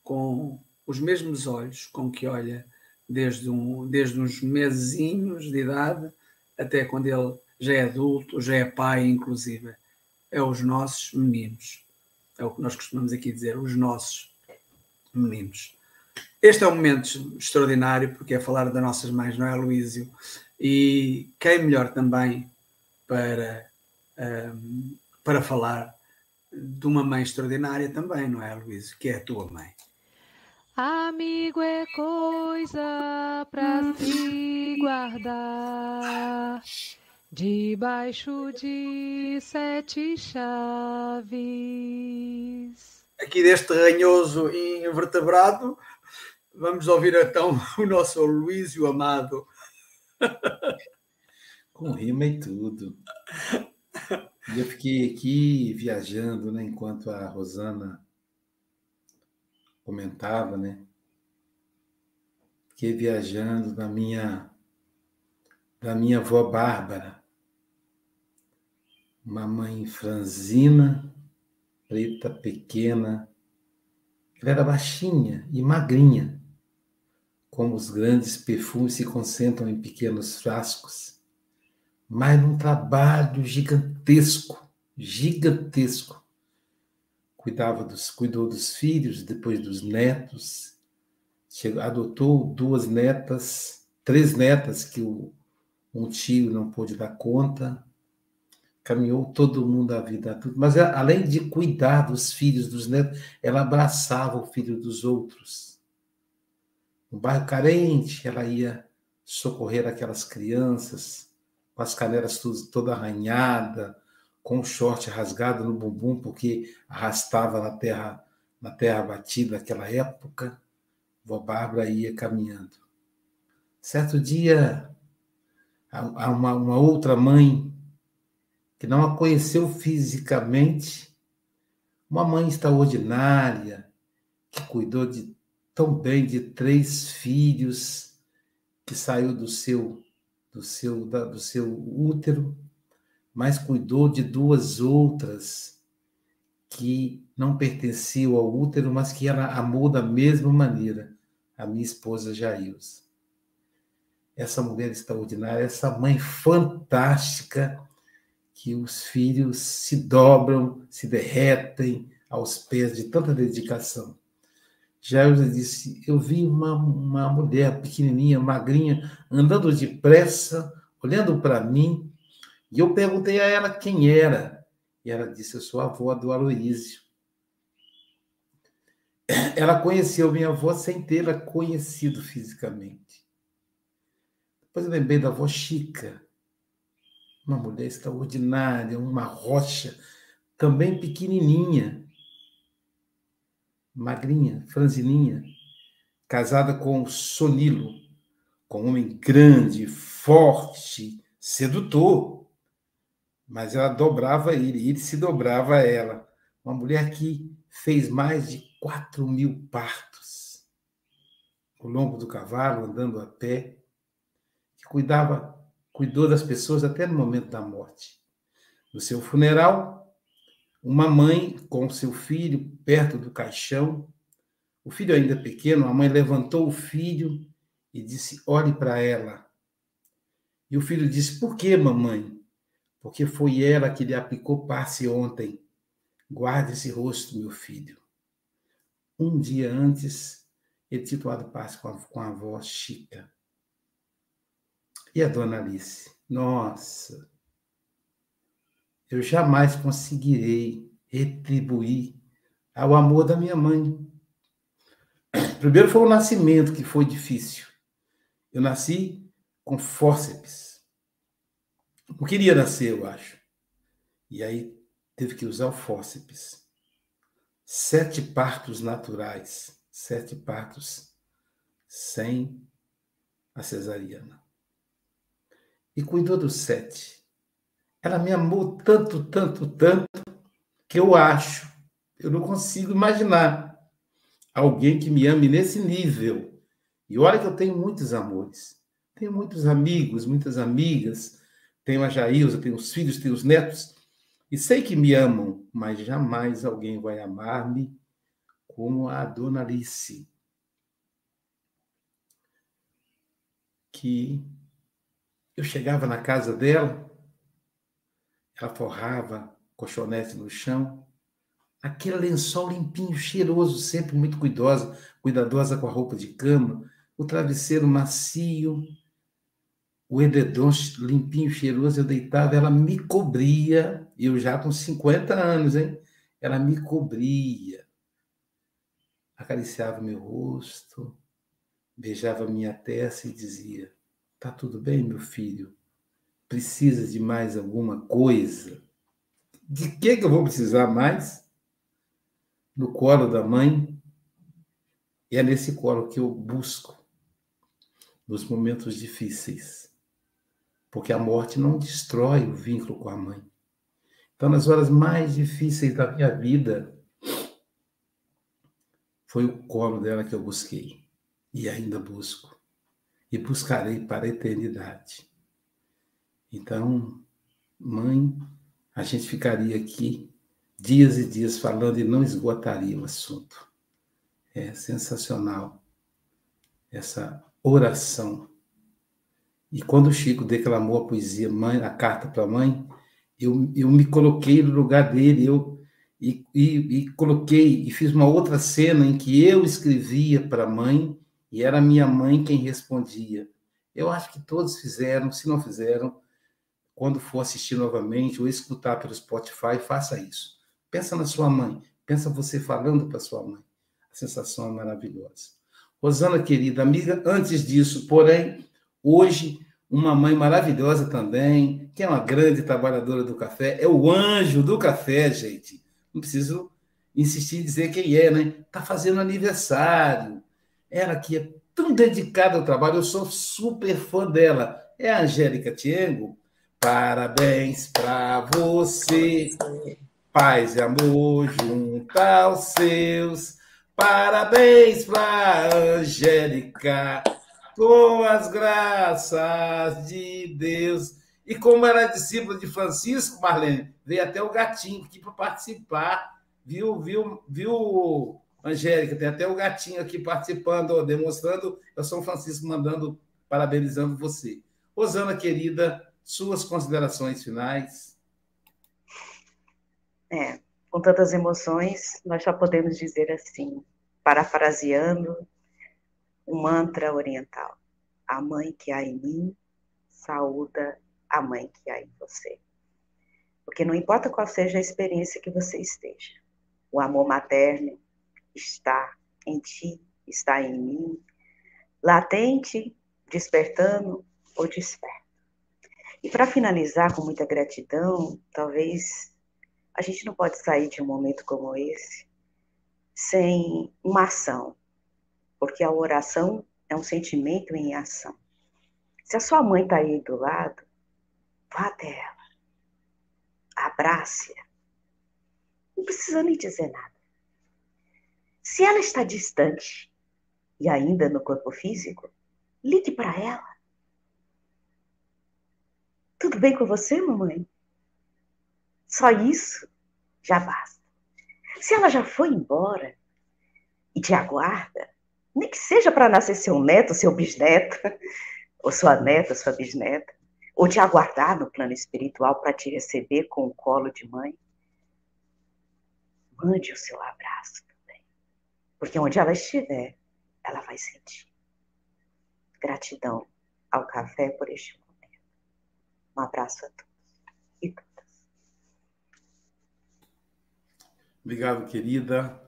[SPEAKER 4] com os mesmos olhos com que olha desde, um, desde uns mesezinhos de idade até quando ele já é adulto, já é pai, inclusive. É os nossos meninos. É o que nós costumamos aqui dizer, os nossos meninos. Este é um momento extraordinário porque é falar das nossas mães, não é, Luísio? E quem melhor também para, um, para falar de uma mãe extraordinária também, não é, Luísio? Que é a tua mãe.
[SPEAKER 1] Amigo é coisa para se guardar debaixo de sete chaves.
[SPEAKER 4] Aqui deste ranhoso invertebrado, vamos ouvir então o nosso Luísio Amado.
[SPEAKER 2] Com rima e tudo. Eu fiquei aqui viajando, né, enquanto a Rosana comentava, né? Fiquei viajando na minha da minha avó Bárbara, uma mãe franzina, preta, pequena. Ela era baixinha e magrinha, como os grandes perfumes se concentram em pequenos frascos, mas num trabalho gigantesco, gigantesco cuidava dos, cuidou dos filhos, depois dos netos, chegou, adotou duas netas, três netas que o, um tio não pôde dar conta, caminhou todo mundo a vida tudo, mas ela, além de cuidar dos filhos, dos netos, ela abraçava o filho dos outros. No bairro carente, ela ia socorrer aquelas crianças com as canelas toda arranhada, com o short rasgado no bumbum, porque arrastava na terra, na terra batida naquela época. Vó Bárbara ia caminhando. Certo dia, uma, uma outra mãe, que não a conheceu fisicamente, uma mãe extraordinária, que cuidou de, tão bem de três filhos, que saiu do seu, do seu, da, do seu útero, mas cuidou de duas outras que não pertenciam ao útero, mas que ela amou da mesma maneira, a minha esposa Jailza. Essa mulher extraordinária, essa mãe fantástica, que os filhos se dobram, se derretem aos pés de tanta dedicação. Jailza disse: Eu vi uma, uma mulher pequenininha, magrinha, andando depressa, olhando para mim, e eu perguntei a ela quem era. E ela disse: Eu sou a avó do Aloísio. Ela conheceu minha avó sem tê-la conhecido fisicamente. Depois eu lembrei da avó Chica, uma mulher extraordinária, uma rocha, também pequenininha, magrinha, franzininha, casada com o Sonilo, com um homem grande, forte, sedutor mas ela dobrava ele, ele se dobrava a ela. Uma mulher que fez mais de 4 mil partos ao longo do cavalo, andando a pé, que cuidava, cuidou das pessoas até no momento da morte. No seu funeral, uma mãe com seu filho perto do caixão, o filho ainda pequeno, a mãe levantou o filho e disse: Olhe para ela. E o filho disse: Por que, mamãe? porque foi ela que lhe aplicou passe ontem. Guarde esse rosto, meu filho. Um dia antes, ele tinha tomado passe com a, com a avó Chica. E a dona Alice? Nossa, eu jamais conseguirei retribuir ao amor da minha mãe. Primeiro foi o nascimento que foi difícil. Eu nasci com fórceps não queria nascer, eu acho. E aí teve que usar o fórceps. Sete partos naturais, sete partos sem a cesariana. E cuidou dos sete. Ela me amou tanto, tanto, tanto, que eu acho, eu não consigo imaginar alguém que me ame nesse nível. E olha que eu tenho muitos amores. Tenho muitos amigos, muitas amigas, tenho a Jailza, tenho os filhos, tenho os netos, e sei que me amam, mas jamais alguém vai amar-me como a dona Alice. Que eu chegava na casa dela, ela forrava colchonete no chão, aquele lençol limpinho, cheiroso, sempre muito cuidosa, cuidadosa com a roupa de cama, o travesseiro macio, o edredom limpinho, cheiroso, eu deitava, ela me cobria, eu já com 50 anos, hein? Ela me cobria, acariciava meu rosto, beijava minha testa e dizia: Tá tudo bem, meu filho? Precisa de mais alguma coisa? De que, que eu vou precisar mais? No colo da mãe. E é nesse colo que eu busco nos momentos difíceis. Porque a morte não destrói o vínculo com a mãe. Então, nas horas mais difíceis da minha vida, foi o colo dela que eu busquei. E ainda busco e buscarei para a eternidade. Então, mãe, a gente ficaria aqui dias e dias falando e não esgotaria o assunto. É sensacional essa oração. E quando o Chico declamou a poesia, mãe, a carta para a mãe, eu, eu me coloquei no lugar dele, eu e, e, e coloquei e fiz uma outra cena em que eu escrevia para a mãe e era minha mãe quem respondia. Eu acho que todos fizeram, se não fizeram, quando for assistir novamente ou escutar pelo Spotify, faça isso. Pensa na sua mãe, pensa você falando para sua mãe. A sensação é maravilhosa. Rosana, querida amiga, antes disso, porém, hoje, uma mãe maravilhosa também, que é uma grande trabalhadora do café, é o anjo do café, gente. Não preciso insistir em dizer quem é, né? Está fazendo aniversário. Ela que é tão dedicada ao trabalho, eu sou super fã dela. É a Angélica Tiengo. Parabéns para você. Paz e amor junto aos seus. Parabéns para Angélica, com as graças de Deus. E como era é discípula de Francisco, Marlene, veio até o gatinho aqui para participar. Viu, viu, viu, Angélica, tem até o gatinho aqui participando, demonstrando. Eu sou Francisco mandando, parabenizando você. Rosana, querida, suas considerações finais.
[SPEAKER 3] É, com tantas emoções, nós só podemos dizer assim, parafraseando um mantra oriental: A mãe que há em mim saúda a mãe que há em você. Porque não importa qual seja a experiência que você esteja, o amor materno está em ti, está em mim, latente, despertando ou desperto. E para finalizar com muita gratidão, talvez a gente não pode sair de um momento como esse sem uma ação, porque a oração é um sentimento em ação. Se a sua mãe está aí do lado, vá até ela, abrace-a, não precisa nem dizer nada. Se ela está distante e ainda no corpo físico, ligue para ela. Tudo bem com você, mamãe? Só isso já basta. Se ela já foi embora e te aguarda, nem que seja para nascer seu neto, seu bisneto, ou sua neta, sua bisneta, ou te aguardar no plano espiritual para te receber com o colo de mãe, mande o seu abraço. Porque onde ela estiver, ela vai sentir. Gratidão ao café por este momento. Um abraço a todos e todas.
[SPEAKER 2] Obrigado, querida.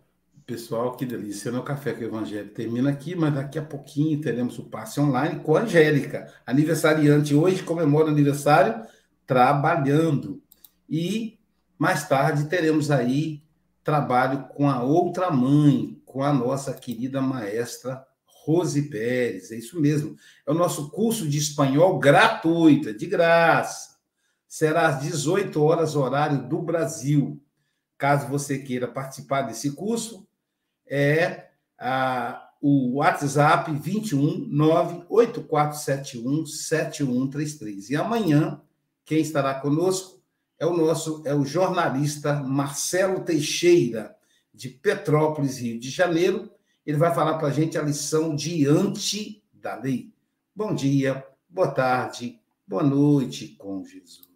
[SPEAKER 2] Pessoal, que delícia. Não é o café com o Evangelho termina aqui, mas daqui a pouquinho teremos o passe online com a Angélica. Aniversariante hoje, comemora aniversário trabalhando. E mais tarde teremos aí trabalho com a outra mãe, com a nossa querida maestra Rose Pérez. É isso mesmo. É o nosso curso de espanhol gratuito, é de graça. Será às 18 horas, horário do Brasil. Caso você queira participar desse curso, é a, o WhatsApp 21 98471 7133. E amanhã, quem estará conosco é o nosso é o jornalista Marcelo Teixeira de Petrópolis, Rio de Janeiro. Ele vai falar para a gente a lição diante da lei. Bom dia, boa tarde, boa noite com Jesus.